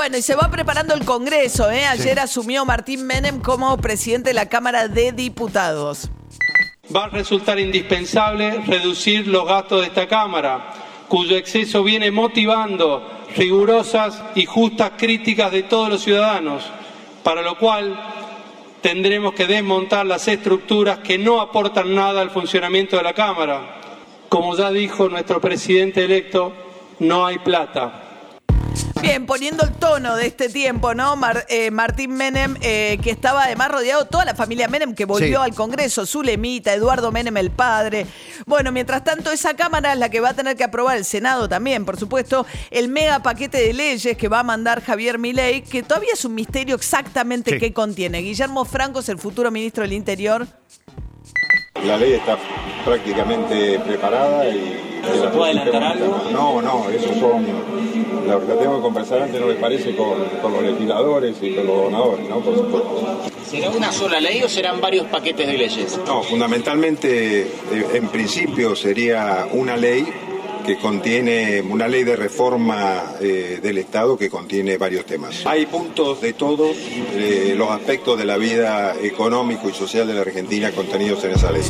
Bueno, y se va preparando el Congreso. ¿eh? Ayer asumió Martín Menem como presidente de la Cámara de Diputados. Va a resultar indispensable reducir los gastos de esta Cámara, cuyo exceso viene motivando rigurosas y justas críticas de todos los ciudadanos, para lo cual tendremos que desmontar las estructuras que no aportan nada al funcionamiento de la Cámara. Como ya dijo nuestro presidente electo, no hay plata. Bien, poniendo el tono de este tiempo, ¿no? Mar- eh, Martín Menem, eh, que estaba además rodeado toda la familia Menem que volvió Sí. al Congreso, Zulemita, Eduardo Menem el padre. Bueno, mientras tanto, esa Cámara es la que va a tener que aprobar el Senado también, por supuesto, el mega paquete de leyes que va a mandar Javier Milei, que todavía es un misterio exactamente Sí. qué contiene. Guillermo Franco es el futuro ministro del Interior. La ley está prácticamente preparada y... ¿Se puede adelantar algo? No, no, esos son... La, la tengo que conversar antes, ¿no les parece? Con, con los legisladores y con los gobernadores, ¿no? Por supuesto. ¿Será una sola ley o serán varios paquetes de leyes? No, fundamentalmente, eh, en principio sería una ley que contiene una ley de reforma eh, del Estado que contiene varios temas. Hay puntos de todos eh, los aspectos de la vida económico y social de la Argentina contenidos en esa ley.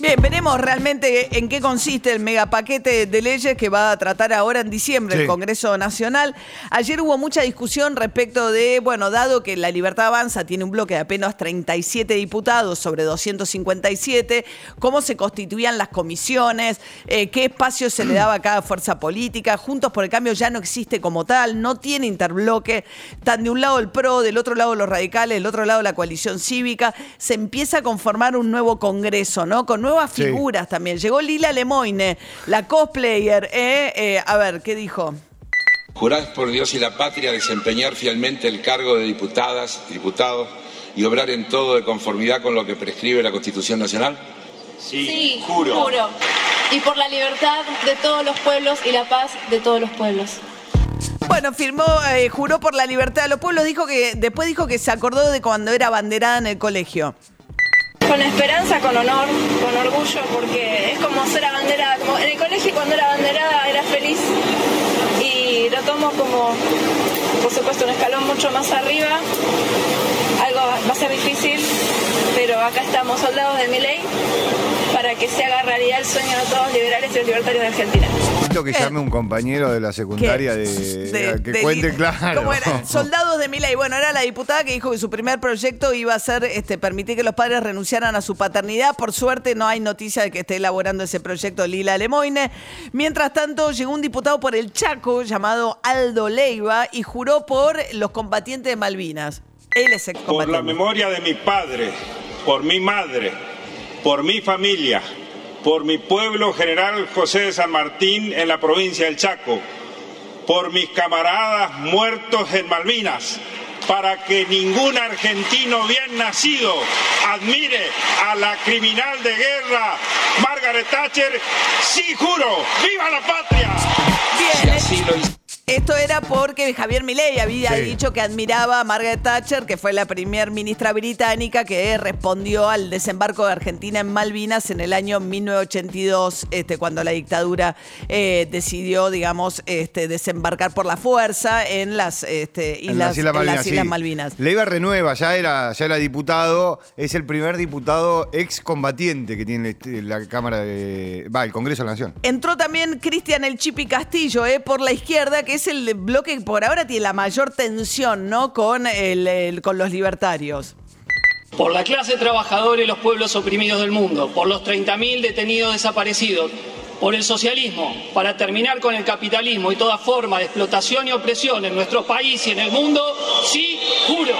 Bien, veremos realmente en qué consiste el megapaquete de leyes que va a tratar ahora en diciembre el. Congreso Nacional. Ayer hubo mucha discusión respecto de, bueno, dado que la Libertad Avanza tiene un bloque de apenas 37 diputados sobre 257, cómo se constituían las comisiones, eh, qué espacio se le daba a cada fuerza política. Juntos por el Cambio ya no existe como tal, no tiene interbloque. Están de un lado el PRO, del otro lado los radicales, del otro lado la coalición cívica. Se empieza a conformar un nuevo Congreso, ¿no? Con nuevas Sí. figuras también. Llegó Lila Lemoine, la cosplayer. ¿eh? Eh, a ver, ¿qué dijo? Jurás por Dios y la patria desempeñar fielmente el cargo de diputadas, diputados y obrar en todo de conformidad con lo que prescribe la Constitución Nacional? Sí, juro. Y por la libertad de todos los pueblos y la paz de todos los pueblos. Bueno, firmó, eh, juró por la libertad de los pueblos, dijo que, después dijo que se acordó de cuando era abanderada en el colegio. Con esperanza, con honor, con orgullo, porque es como ser abanderada. Como en el colegio cuando era abanderada era feliz y lo tomo como, por supuesto, un escalón mucho más arriba. Algo va a ser difícil, pero acá estamos, soldados de mi ley, para que se haga realidad el sueño de todos los liberales y los libertarios de Argentina. Necesito que llame un compañero de la secundaria de, De- que de- cuente claro. ¿Cómo era? Soldados de Milei. Bueno, era la diputada que dijo que su primer proyecto iba a ser este, permitir que los padres renunciaran a su paternidad. Por suerte no hay noticia de que esté elaborando ese proyecto Lila Lemoine. Mientras tanto, llegó un diputado por el Chaco llamado Aldo Leiva y juró por los combatientes de Malvinas. Él es por la excombatiente. memoria de mi padre, por mi madre, por mi familia, por mi pueblo general José de San Martín en la provincia del Chaco, por mis camaradas muertos en Malvinas, para que ningún argentino bien nacido admire a la criminal de guerra Margaret Thatcher, sí juro, ¡viva la patria! Bien. Esto era porque Javier Milei había Sí. dicho que admiraba a Margaret Thatcher, que fue la primer ministra británica que respondió al desembarco de Argentina en Malvinas en el año 1982, este, cuando la dictadura eh, decidió, digamos, este, desembarcar por la fuerza en las, este, En islas, las Islas en Malvinas. las Islas sí. Malvinas. Leiva renueva, ya era, ya era diputado, es el primer diputado excombatiente que tiene este- la Cámara de. Va, el Congreso de la Nación. Entró también Cristian El Chipi Castillo, eh, por la izquierda, que es el bloque que por ahora tiene la mayor tensión, ¿no? Con, el- con los libertarios. por la clase trabajadora y los pueblos oprimidos del mundo, por los 30.000 detenidos desaparecidos, por el socialismo, para terminar con el capitalismo y toda forma de explotación y opresión en nuestro país y en el mundo, sí, juro.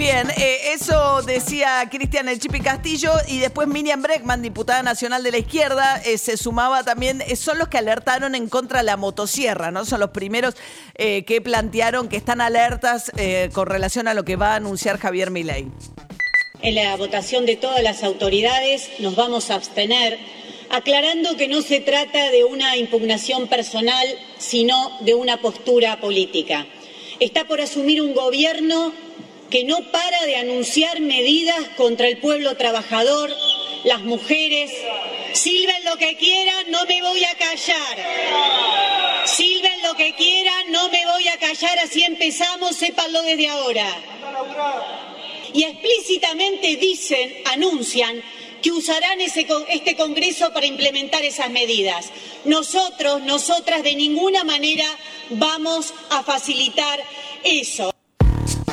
Bien, eh, eso decía Cristian El Chipi Castillo y después Miriam Breckman, diputada nacional de la izquierda, eh, se sumaba también, eh, son los que alertaron en contra de la motosierra, ¿no? Son los primeros que plantearon que están alertas con relación a lo que va a anunciar Javier Milei. En la votación de todas las autoridades nos vamos a abstener, aclarando que no se trata de una impugnación personal, sino de una postura política. Está por asumir un gobierno que no para de anunciar medidas contra el pueblo trabajador, las mujeres. Silben lo que quieran, no me voy a callar. Silben lo que quieran, no me voy a callar, así empezamos, sépanlo desde ahora. Y explícitamente dicen, anuncian, que usarán ese, este Congreso para implementar esas medidas. Nosotros, nosotras, de ninguna manera vamos a facilitar eso.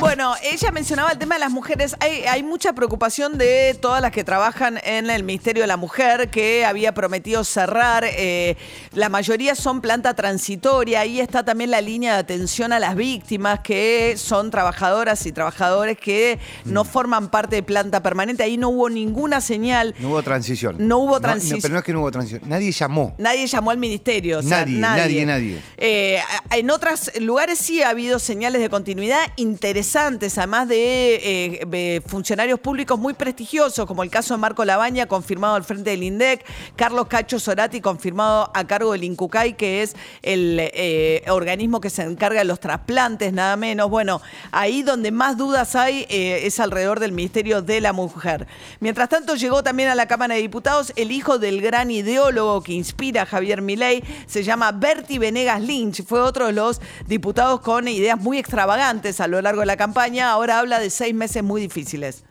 Bueno, ella mencionaba el tema de las mujeres. Hay, hay, mucha preocupación de todas las que trabajan en el Ministerio de la Mujer, que había prometido cerrar. Eh, la mayoría son planta transitoria. Ahí está también la línea de atención a las víctimas, que son trabajadoras y trabajadores que no forman parte de planta permanente. Ahí no hubo ninguna señal. No hubo transición. No hubo transición. pero no es que no hubo transición. Nadie llamó. Nadie llamó al ministerio. O sea, nadie, nadie, nadie. Eh, en otros lugares sí ha habido señales de continuidad interesantes además de eh, funcionarios públicos muy prestigiosos, como el caso de Marco Labaña, confirmado al frente del INDEC, Carlos Cacho Sorati, confirmado a cargo del INCUCAI, que es el eh, organismo que se encarga de los trasplantes, nada menos. Bueno, ahí donde más dudas hay eh, es alrededor del Ministerio de la Mujer. Mientras tanto, llegó también a la Cámara de Diputados el hijo del gran ideólogo que inspira a Javier Milei, se llama Berti Venegas Lynch, fue otro de los diputados con ideas muy extravagantes a lo largo de la campaña, ahora habla de seis meses muy difíciles.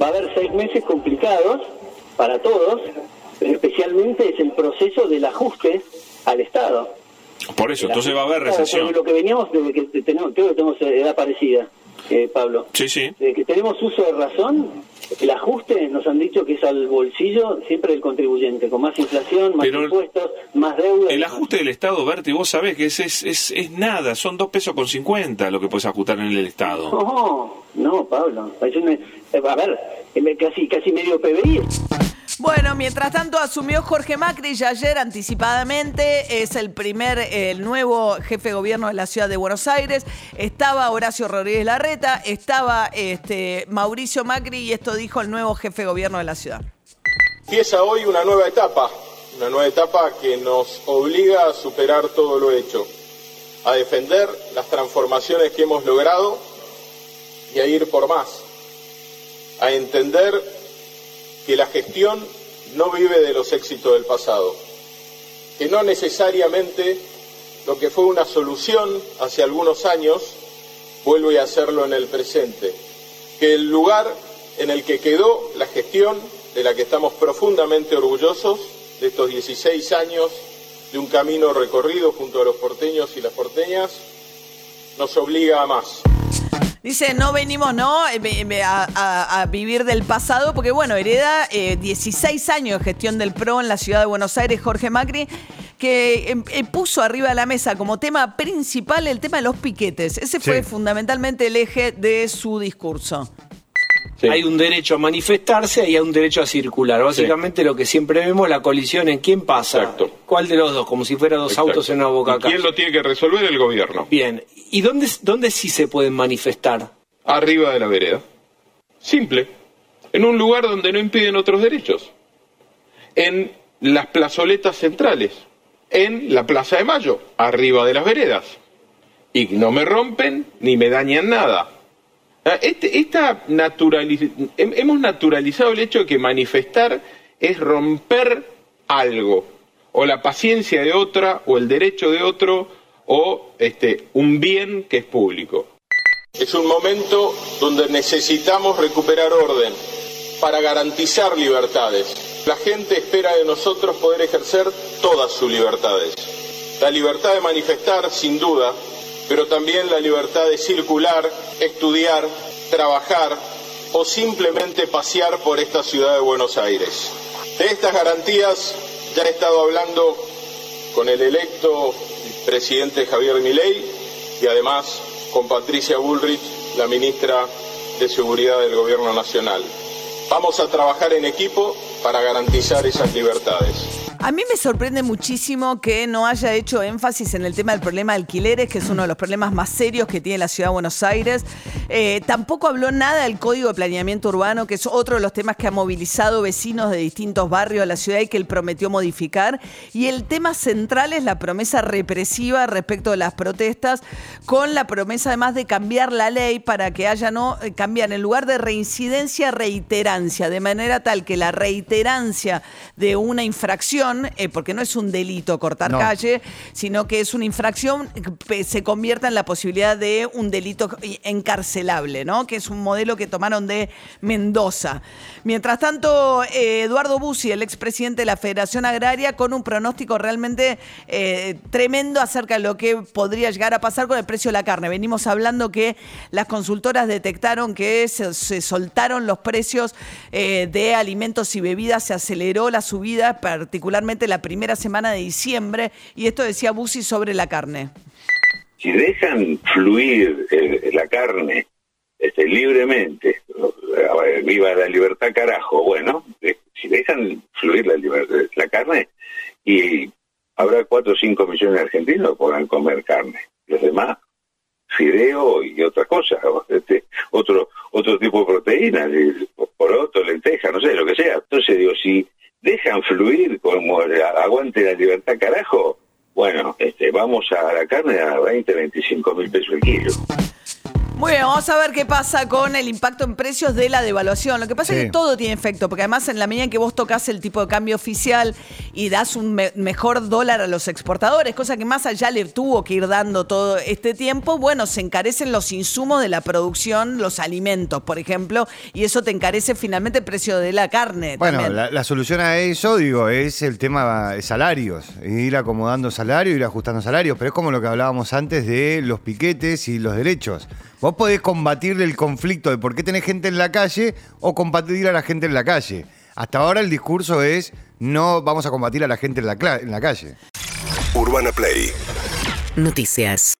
Va a haber seis meses complicados para todos, pero especialmente es el proceso del ajuste al Estado. Por eso, entonces va a haber recesión. Lo que veníamos desde que tenemos, creo que tenemos edad parecida, eh, Pablo. Sí, sí. Desde que tenemos uso de razón, el ajuste nos han dicho que es al bolsillo siempre del contribuyente, con más inflación, más impuestos, más deuda. El ajuste del Estado, Berti, vos sabés que es, es, es, es, nada, son dos pesos con cincuenta lo que puedes ajustar en el Estado. No, no, Pablo. A ver, casi, casi medio PBI. Bueno, mientras tanto asumió Jorge Macri y ayer anticipadamente es el primer, el nuevo jefe de gobierno de la ciudad de Buenos Aires. Estaba Horacio Rodríguez Larreta, estaba este, Mauricio Macri y esto dijo el nuevo jefe de gobierno de la ciudad. Empieza hoy una nueva etapa, una nueva etapa que nos obliga a superar todo lo hecho, a defender las transformaciones que hemos logrado y a ir por más, a entender que la gestión no vive de los éxitos del pasado, que no necesariamente lo que fue una solución hace algunos años vuelve a hacerlo en el presente, que el lugar en el que quedó la gestión, de la que estamos profundamente orgullosos, de estos 16 años de un camino recorrido junto a los porteños y las porteñas, nos obliga a más. Dice, no venimos, ¿no? Eh, a, vivir del pasado, porque bueno, hereda 16 eh, años de gestión del PRO en la ciudad de Buenos Aires, Jorge Macri, que em, eh, puso arriba de la mesa como tema principal el tema de los piquetes. Ese fue fundamentalmente el eje de su discurso. Hay un derecho a manifestarse y hay un derecho a circular. Básicamente lo que siempre vemos, la colisión en quién pasa. Exacto. ¿Cuál de los dos? Como si fueran dos autos en una boca ¿Quién lo tiene que resolver? El gobierno. Bien. ¿Y dónde, dónde sí se pueden manifestar? Arriba de la vereda. Simple. En un lugar donde no impiden otros derechos. En las plazoletas centrales. En la Plaza de Mayo. Arriba de las veredas. Y no me rompen ni me dañan nada este, esta hemos naturalizado el hecho de que manifestar es romper algo, o la paciencia de otra, o el derecho de otro, o este, un bien que es público. Es un momento donde necesitamos recuperar orden para garantizar libertades. La gente espera de nosotros poder ejercer todas sus libertades. La libertad de manifestar, sin duda, pero también la libertad de circular, estudiar, trabajar o simplemente pasear por esta ciudad de Buenos Aires. De estas garantías ya he estado hablando con el electo presidente Javier Milei y además con Patricia Bullrich, la ministra de Seguridad del Gobierno Nacional. Vamos a trabajar en equipo para garantizar esas libertades. A mí me sorprende muchísimo que no haya hecho énfasis en el tema del problema de alquileres, que es uno de los problemas más serios que tiene la ciudad de Buenos Aires. Eh, tampoco habló nada del Código de Planeamiento Urbano, que es otro de los temas que ha movilizado vecinos de distintos barrios de la ciudad y que él prometió modificar. Y el tema central es la promesa represiva respecto de las protestas, con la promesa además de cambiar la ley para que haya no eh, cambiar en lugar de reincidencia, reiterancia, de manera tal que la reiterancia de una infracción eh, porque no es un delito cortar No. calle, sino que es una infracción que se convierta en la posibilidad de un delito encarcelable, ¿no? Que es un modelo que tomaron de Mendoza. Mientras tanto, eh, Eduardo Bussi, el expresidente de la Federación Agraria, con un pronóstico realmente eh, tremendo acerca de lo que podría llegar a pasar con el precio de la carne. Venimos hablando que las consultoras detectaron que se, se soltaron los precios de alimentos y bebidas, se aceleró la subida, particularmente la primera semana de diciembre, y esto decía Bussi sobre la carne. si dejan fluir eh, la carne este, libremente, eh, viva la libertad carajo, bueno, si dejan fluir la, la carne y habrá 4 o 5 millones de argentinos que podrán comer carne. Los demás, fideo y otra cosa, o, este, otro otro tipo de proteína, eh, poroto, lenteja, no sé, lo que sea. Entonces digo, si dejan fluir como aguante la libertad carajo, bueno, este, vamos a la carne a 20, 25 mil pesos el kilo. Muy bien, vamos a ver qué pasa con el impacto en precios de la devaluación. Lo que pasa es que todo tiene efecto, porque además en la medida en que vos tocas el tipo de cambio oficial y das un me- mejor dólar a los exportadores, cosa que más allá le tuvo que ir dando todo este tiempo, bueno, se encarecen los insumos de la producción, los alimentos, por ejemplo, y eso te encarece finalmente el precio de la carne. Bueno, la, la solución a eso, digo, es el tema de salarios. Ir acomodando salarios, ir ajustando salarios. Pero es como lo que hablábamos antes de los piquetes y los derechos. Vos podés combatir el conflicto de por qué tenés gente en la calle o combatir a la gente en la calle. Hasta ahora el discurso es no vamos a combatir a la gente en la, en la calle. Urbana Play Noticias.